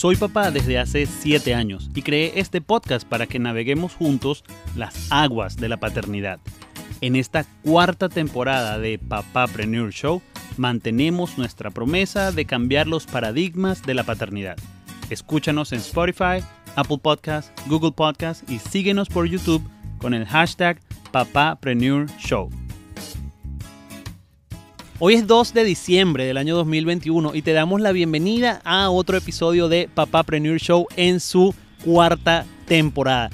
Soy papá desde hace 7 años y creé este podcast para que naveguemos juntos las aguas de la paternidad. En esta cuarta temporada de Papá Preneur Show, mantenemos nuestra promesa de cambiar los paradigmas de la paternidad. Escúchanos en Spotify, Apple Podcast, Google Podcast y síguenos por YouTube con el hashtag Papapreneur Show. Hoy es 2 de diciembre del año 2021 y te damos la bienvenida a otro episodio de Papapreneur Show en su cuarta temporada.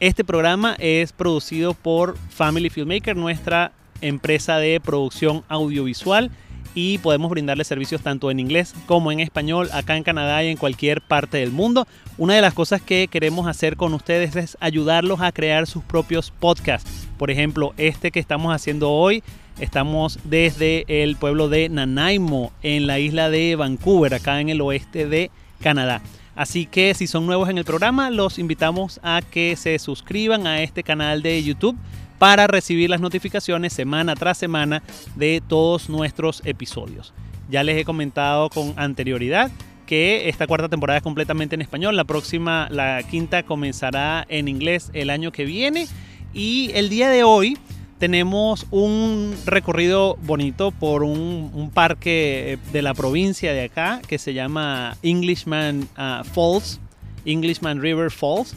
Este programa es producido por Family Filmmaker, nuestra empresa de producción audiovisual y podemos brindarle servicios tanto en inglés como en español acá en Canadá y en cualquier parte del mundo. Una de las cosas que queremos hacer con ustedes es ayudarlos a crear sus propios podcasts. Por ejemplo, este que estamos haciendo hoy, estamos desde el pueblo de Nanaimo en la isla de Vancouver, acá en el oeste de Canadá. Así que si son nuevos en el programa, los invitamos a que se suscriban a este canal de YouTube para recibir las notificaciones semana tras semana de todos nuestros episodios. Ya les he comentado con anterioridad que esta cuarta temporada es completamente en español. La próxima, la quinta, comenzará en inglés el año que viene. Y el día de hoy tenemos un recorrido bonito por un, parque de la provincia de acá que se llama Englishman uh, Falls, Englishman River Falls.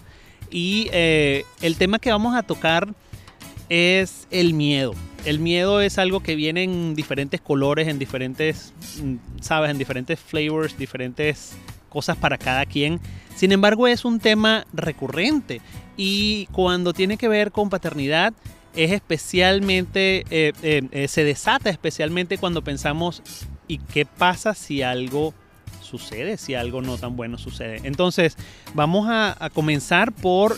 Y eh, el tema que vamos a tocar es el miedo. El miedo es algo que viene en diferentes colores, en diferentes, mm, sabes, en diferentes flavors, diferentes cosas para cada quien. Sin embargo, es un tema recurrente y cuando tiene que ver con paternidad, es especialmente, eh, eh, eh, se desata especialmente cuando pensamos, ¿y qué pasa si algo sucede si algo no tan bueno sucede. Entonces, vamos a, comenzar por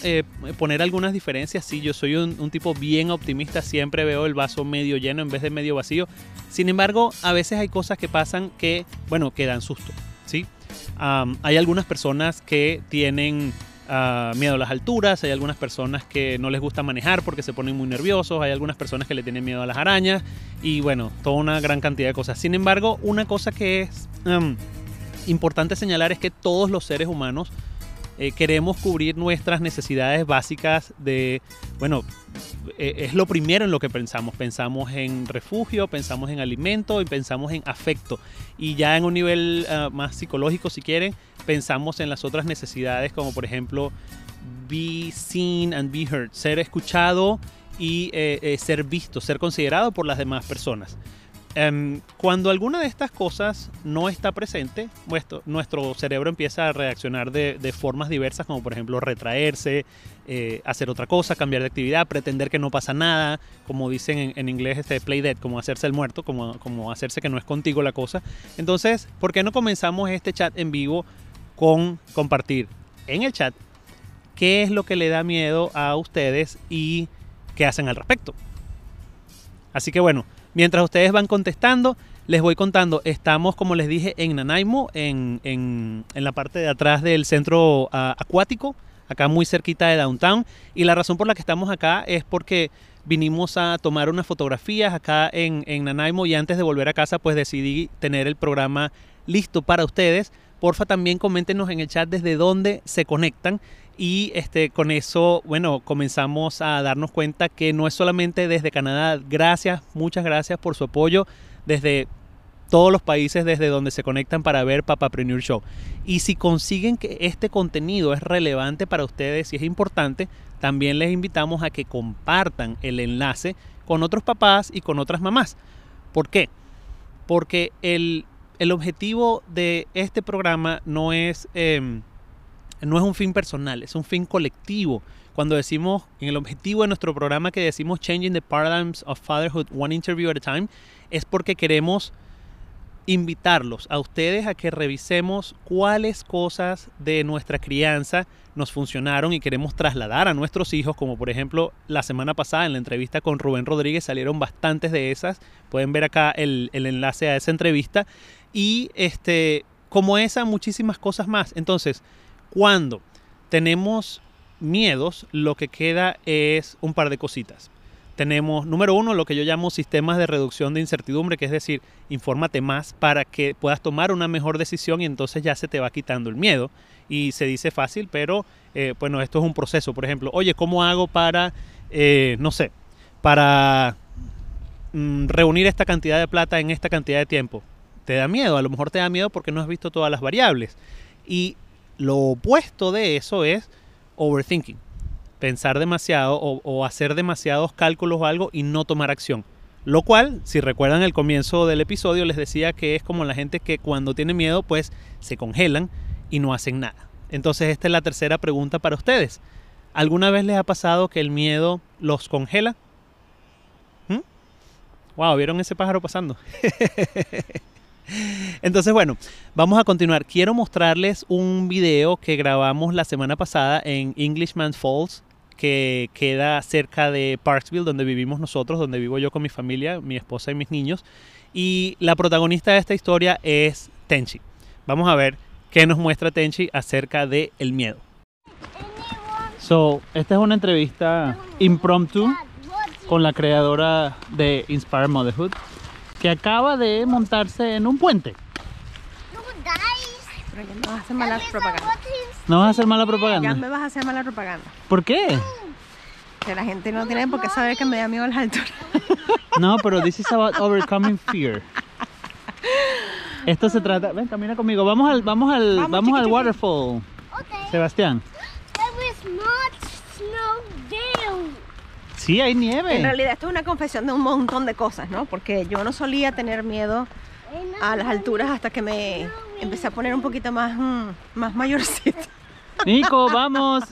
poner algunas diferencias. Sí, yo soy un, tipo bien optimista, siempre veo el vaso medio lleno en vez de medio vacío. Sin embargo, a veces hay cosas que pasan que, bueno, que dan susto. ¿sí? hay algunas personas que tienen ah, miedo a las alturas, hay algunas personas que no les gusta manejar porque se ponen muy nerviosos, hay algunas personas que le tienen miedo a las arañas y bueno, toda una gran cantidad de cosas. Sin embargo, una cosa que es importante señalar es que todos los seres humanos eh, queremos cubrir nuestras necesidades básicas de, bueno, eh, es lo primero en lo que pensamos. Pensamos en refugio, pensamos en alimento y pensamos en afecto. Y ya en un nivel ah, más psicológico, si quieren, pensamos en las otras necesidades como por ejemplo be seen and be heard, ser escuchado y eh, ser visto, ser considerado por las demás personas. Em, cuando alguna de estas cosas no está presente, nuestro, cerebro empieza a reaccionar de, formas diversas, como por ejemplo retraerse, eh, hacer otra cosa, cambiar de actividad, pretender que no pasa nada, como dicen en, inglés, este play dead, como hacerse el muerto, como, como hacerse que no es contigo la cosa. Entonces, ¿por qué no comenzamos este chat en vivo con compartir en el chat qué es lo que le da miedo a ustedes y qué hacen al respecto? Así que bueno, Mientras ustedes van contestando, les voy contando. Estamos, como les dije, en Nanaimo, en, la parte de atrás del centro ah, acuático, acá muy cerquita de Downtown. Y la razón por la que estamos acá es porque vinimos a tomar unas fotografías acá en, en Nanaimo y antes de volver a casa pues decidí tener el programa listo para ustedes. Porfa también coméntenos en el chat desde dónde se conectan y este, con eso, bueno, comenzamos a darnos cuenta que no es solamente desde Canadá. Gracias, muchas gracias por su apoyo desde todos los países desde donde se conectan para ver Papapreneur Show. Y si consiguen que este contenido es relevante para ustedes y es importante, también les invitamos a que compartan el enlace con otros papás y con otras mamás. ¿Por qué? Porque el, objetivo de este programa no es... Em, no es un fin personal, es un fin colectivo. Cuando decimos en el objetivo de nuestro programa que decimos Changing the Paradigms of Fatherhood One Interview at a Time, es porque queremos invitarlos a ustedes a que revisemos cuáles cosas de nuestra crianza nos funcionaron y queremos trasladar a nuestros hijos, como por ejemplo la semana pasada en la entrevista con Rubén Rodríguez salieron bastantes de esas, pueden ver acá el, el enlace a esa entrevista y este, como esa muchísimas cosas más. Entonces, cuando tenemos miedos, lo que queda es un par de cositas. tenemos, número uno, lo que yo llamo sistemas de reducción de incertidumbre, que es decir, infórmate más para que puedas tomar una mejor decisión y entonces ya se te va quitando el miedo. Y se dice fácil, pero eh, bueno, esto es un proceso. Por ejemplo, oye, ¿cómo hago para, eh, no sé, para mm, reunir esta cantidad de plata en esta cantidad de tiempo? Te da miedo, a lo mejor te da miedo porque no has visto todas las variables. Y lo opuesto de eso es overthinking pensar demasiado o, hacer demasiados cálculos o algo y no tomar acción. Lo cual, si recuerdan el comienzo del episodio, les decía que es como la gente que cuando tiene miedo, pues se congelan y no hacen nada. Entonces esta es la tercera pregunta para ustedes. ¿Alguna vez les ha pasado que el miedo los congela? ¿Mm? Wow, ¿vieron ese pájaro pasando? Entonces, bueno, vamos a continuar. Quiero mostrarles un video que grabamos la semana pasada en Englishman Falls, que queda cerca de Parksville, donde vivimos nosotros, donde vivo yo con mi familia, mi esposa y mis niños. Y la protagonista de esta historia es Tenchi. Vamos a ver qué nos muestra Tenchi acerca del el miedo. So, esta es una entrevista impromptu con la creadora de Inspire Motherhood, que acaba de montarse en un puente. Pero ya me vas a hacer mala propaganda. ¿No vas a hacer mala propaganda? Ya me vas a hacer mala propaganda. ¿Por qué? Que la gente no tiene por qué saber que me da miedo a las alturas. No, pero this is about overcoming fear. Esto se trata. Ven, camina conmigo. Vamos al, vamos al, vamos, Vamos, al waterfall. Okay. Sebastián. Sí, hay nieve. En realidad esto es una confesión de un montón de cosas, ¿no? Porque yo no solía tener miedo a las alturas hasta que me empecé a poner un poquito más, mm, más mayorcita. Nico, vamos.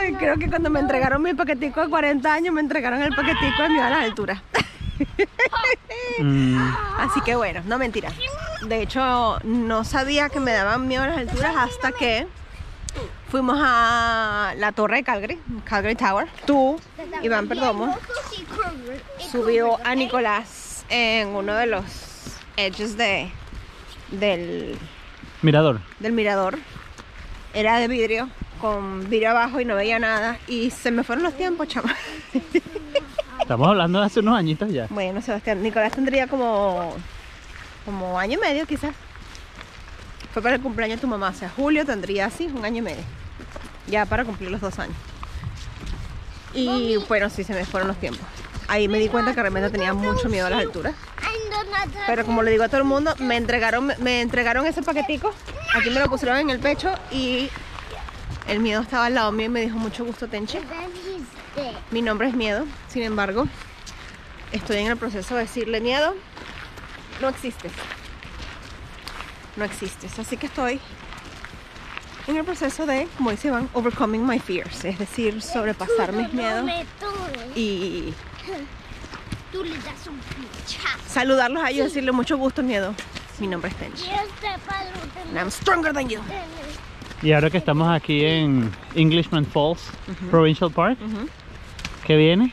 Ay, creo que cuando me entregaron mi paquetico de 40 años, me entregaron el paquetico de miedo a las alturas. Mm, Así que bueno, no mentira. De hecho, no sabía que me daban miedo a las alturas hasta que fuimos a la torre de Calgary, Calgary Tower. Tú, Iván Perdomo, subió a Nicolás en uno de los edges de, del, mirador. del mirador. Era de vidrio, con vidrio abajo y no veía nada. Y se me fueron los tiempos, chama. Estamos hablando de hace unos añitos ya. Bueno, Sebastián, Nicolás tendría como, como año y medio quizás. Fue para el cumpleaños de tu mamá, o sea, Julio tendría así un año y medio. Ya para cumplir los dos años. Y bueno, sí, se me fueron los tiempos. Ahí me di cuenta que realmente tenía mucho miedo a las alturas. Pero como le digo a todo el mundo, me entregaron, me entregaron ese paquetico. Aquí me lo pusieron en el pecho y el miedo estaba al lado mío y me dijo mucho gusto, Tenchi. Mi nombre es Miedo, sin embargo, estoy en el proceso de decirle miedo, no existes. No existes. Así que estoy en el proceso de, como dice Iván, overcoming my fears, es decir, sobrepasar mis miedos y Tú le das un saludarlos a ellos y decirle mucho gusto, miedo. Mi nombre es Tenchi. Este And I'm stronger than you. Y ahora que estamos aquí en Englishman Falls Provincial Park, ¿qué viene?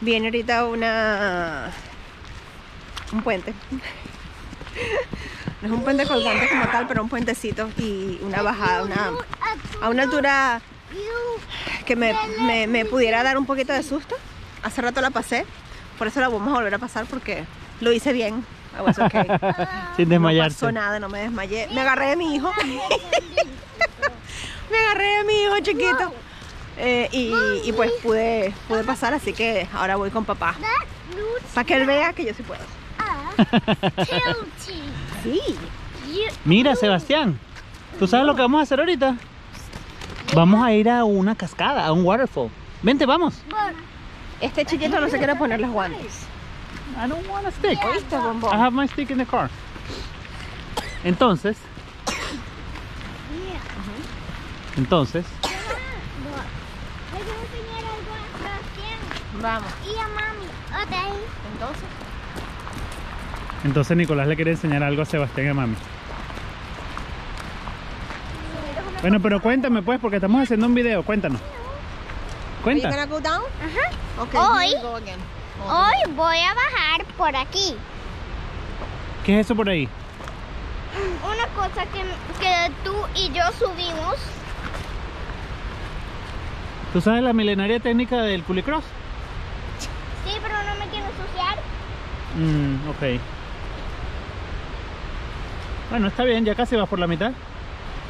Viene ahorita una un puente. No es un puente colgante como tal, pero un puentecito y una bajada, una, a una altura que me, me- me pudiera dar un poquito de susto. Hace rato la pasé, por eso la vamos a volver a pasar porque lo hice bien. I was okay. Sin No desmayarse. pasó nada, no me desmayé. Me agarré de mi hijo. me agarré de mi hijo chiquito. Eh, y, y pues pude, pude pasar, así que ahora voy con papá. Para que él vea que yo sí puedo. Sí. Mira, Sebastián, ¿tú sabes lo que vamos a hacer ahorita? Vamos a ir a una cascada, a un waterfall. Vente, vamos. Este chiquito no se quiere poner los guantes. I don't want a stick. ¿Oíste, bombón? I have my stick in the car. Entonces, entonces, Vamos. y a mami. Ok. Entonces, entonces Nicolás le quiere enseñar algo a Sebastián y a mami. Bueno, pero cuéntame pues, porque estamos haciendo un video, cuéntanos. Cuenta. Ajá. Okay, Hoy-. Hoy voy a bajar por aquí. ¿Qué es eso por ahí? Una cosa que, que tú y yo subimos. ¿Tú sabes la milenaria técnica del culicross? Mm, ok. Bueno, está bien, ya casi vas por la mitad.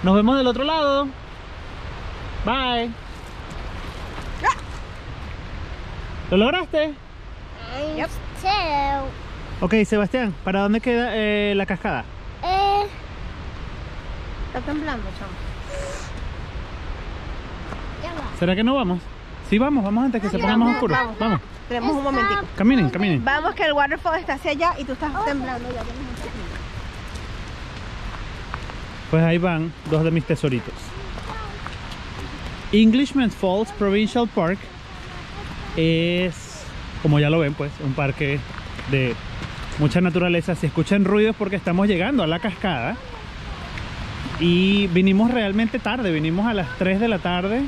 Nos vemos del otro lado. Bye. ¿Lo lograste? Yep. Ok, Sebastián, ¿para dónde queda eh, la cascada? eh, Está temblando, chamo. ¿Será que no vamos? Sí, vamos, vamos antes que se ponga más oscuro. vamos. Vamos, Tenemos un momentico. caminen, caminen. Vamos que el waterfall está hacia allá y tú estás temblando ya. Pues ahí van dos de mis tesoritos. Englishman Falls Provincial Park es, como ya lo ven, pues un parque de mucha naturaleza. Si escuchan ruidos porque estamos llegando a la cascada. Y vinimos realmente tarde, vinimos a las 3 de la tarde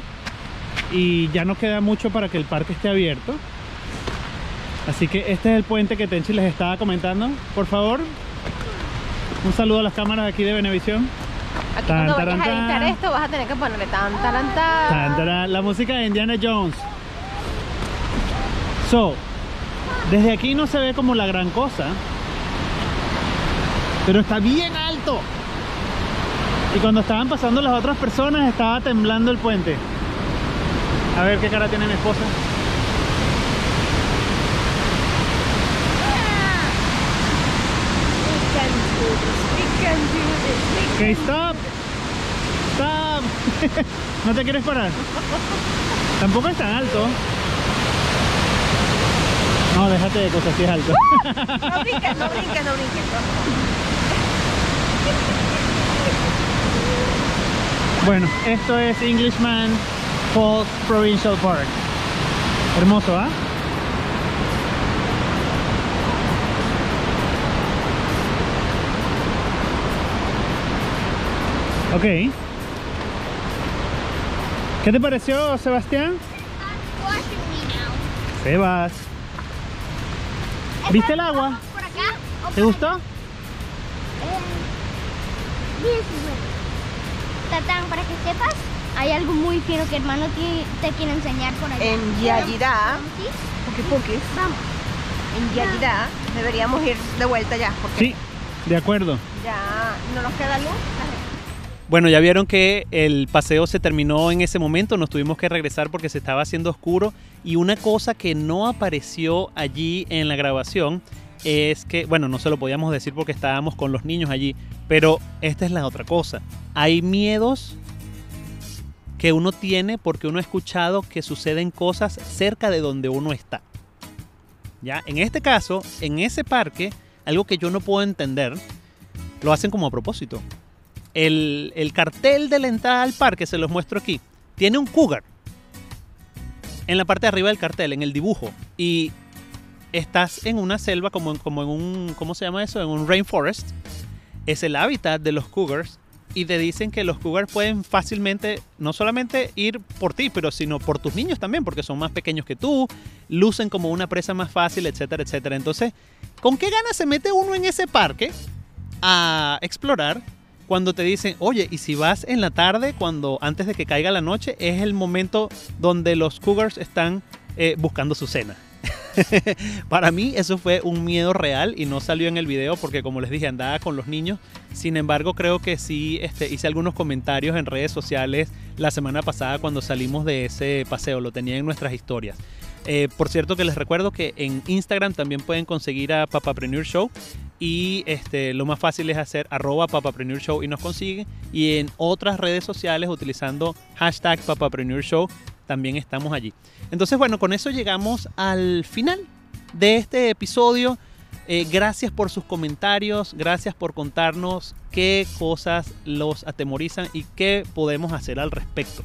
y ya no queda mucho para que el parque esté abierto. Así que este es el puente que Tenchi les estaba comentando. Por favor, un saludo a las cámaras aquí de Venevisión. Aquí Tan, cuando taran, vayas a editar tan. esto vas a tener que ponerle tan, taran, tan. La música de Indiana Jones. So, desde aquí no se ve como la gran cosa, pero está bien alto. Y cuando estaban pasando las otras personas estaba temblando el puente. A ver qué cara tiene mi esposa. We can do this, we can do this, we Ok, stop. Stop. ¿No te quieres parar? Tampoco es tan alto. No, déjate de cosas, sí es alto. No brinques, no brinques, no brinques. no. Bueno, esto es Englishman Falls Provincial Park. Hermoso, ¿ah? Ok. ¿Qué te pareció, Sebastián? Sebas. ¿Viste el agua? ¿Por acá? ¿O ¿Te gustó? Tatán, para que sepas, hay algo muy fino que hermano te quiere enseñar por allá. En Yayirá, Vamos. en Yayirá deberíamos ir de vuelta ya, porque Sí, de acuerdo. ya no nos queda luz. Bueno, ya vieron que el paseo se terminó en ese momento, nos tuvimos que regresar porque se estaba haciendo oscuro y una cosa que no apareció allí en la grabación es que, bueno, no se lo podíamos decir porque estábamos con los niños allí, pero esta es la otra cosa. Hay miedos que uno tiene porque uno ha escuchado que suceden cosas cerca de donde uno está. Ya, en este caso, en ese parque, algo que yo no puedo entender, lo hacen como a propósito el, el cartel de la entrada al parque, se los muestro aquí, tiene un cougar en la parte de arriba del cartel, en el dibujo. Y estás en una selva, como, como en un, ¿cómo se llama eso? En un rainforest. Es el hábitat de los cougars. Y te dicen que los cougars pueden fácilmente, no solamente ir por ti, pero sino por tus niños también, porque son más pequeños que tú, lucen como una presa más fácil, etcétera, etcétera. Entonces, ¿con qué ganas se mete uno en ese parque a explorar cuando te dicen, oye, y si vas en la tarde, cuando antes de que caiga la noche, es el momento donde los cougars están eh, buscando su cena. Para mí eso fue un miedo real y no salió en el video porque como les dije andaba con los niños. Sin embargo creo que sí este, hice algunos comentarios en redes sociales la semana pasada cuando salimos de ese paseo. Lo tenía en nuestras historias. Eh, por cierto que les recuerdo que en Instagram también pueden conseguir a Papapreneur Show y este, lo más fácil es hacer arroba Papapreneur Show y nos consiguen. Y en otras redes sociales utilizando hashtag Papapreneur Show también estamos allí. Entonces bueno, con eso llegamos al final de este episodio. Eh, gracias por sus comentarios, gracias por contarnos qué cosas los atemorizan y qué podemos hacer al respecto.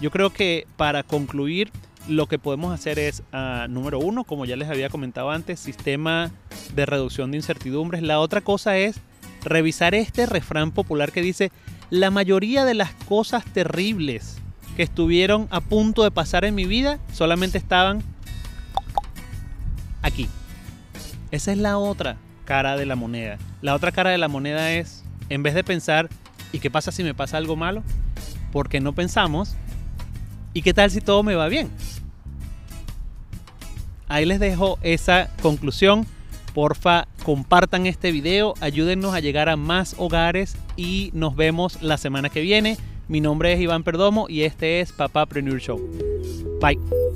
Yo creo que para concluir, lo que podemos hacer es, ah, número uno, como ya les había comentado antes, sistema de reducción de incertidumbres. La otra cosa es revisar este refrán popular que dice, la mayoría de las cosas terribles que estuvieron a punto de pasar en mi vida solamente estaban aquí. Esa es la otra cara de la moneda. La otra cara de la moneda es, en vez de pensar, ¿y qué pasa si me pasa algo malo? Porque no pensamos, ¿y qué tal si todo me va bien? Ahí les dejo esa conclusión Porfa, compartan este video, ayúdennos a llegar a más hogares y nos vemos la semana que viene. Mi nombre es Iván Perdomo y este es Papá Preneur Show. Bye.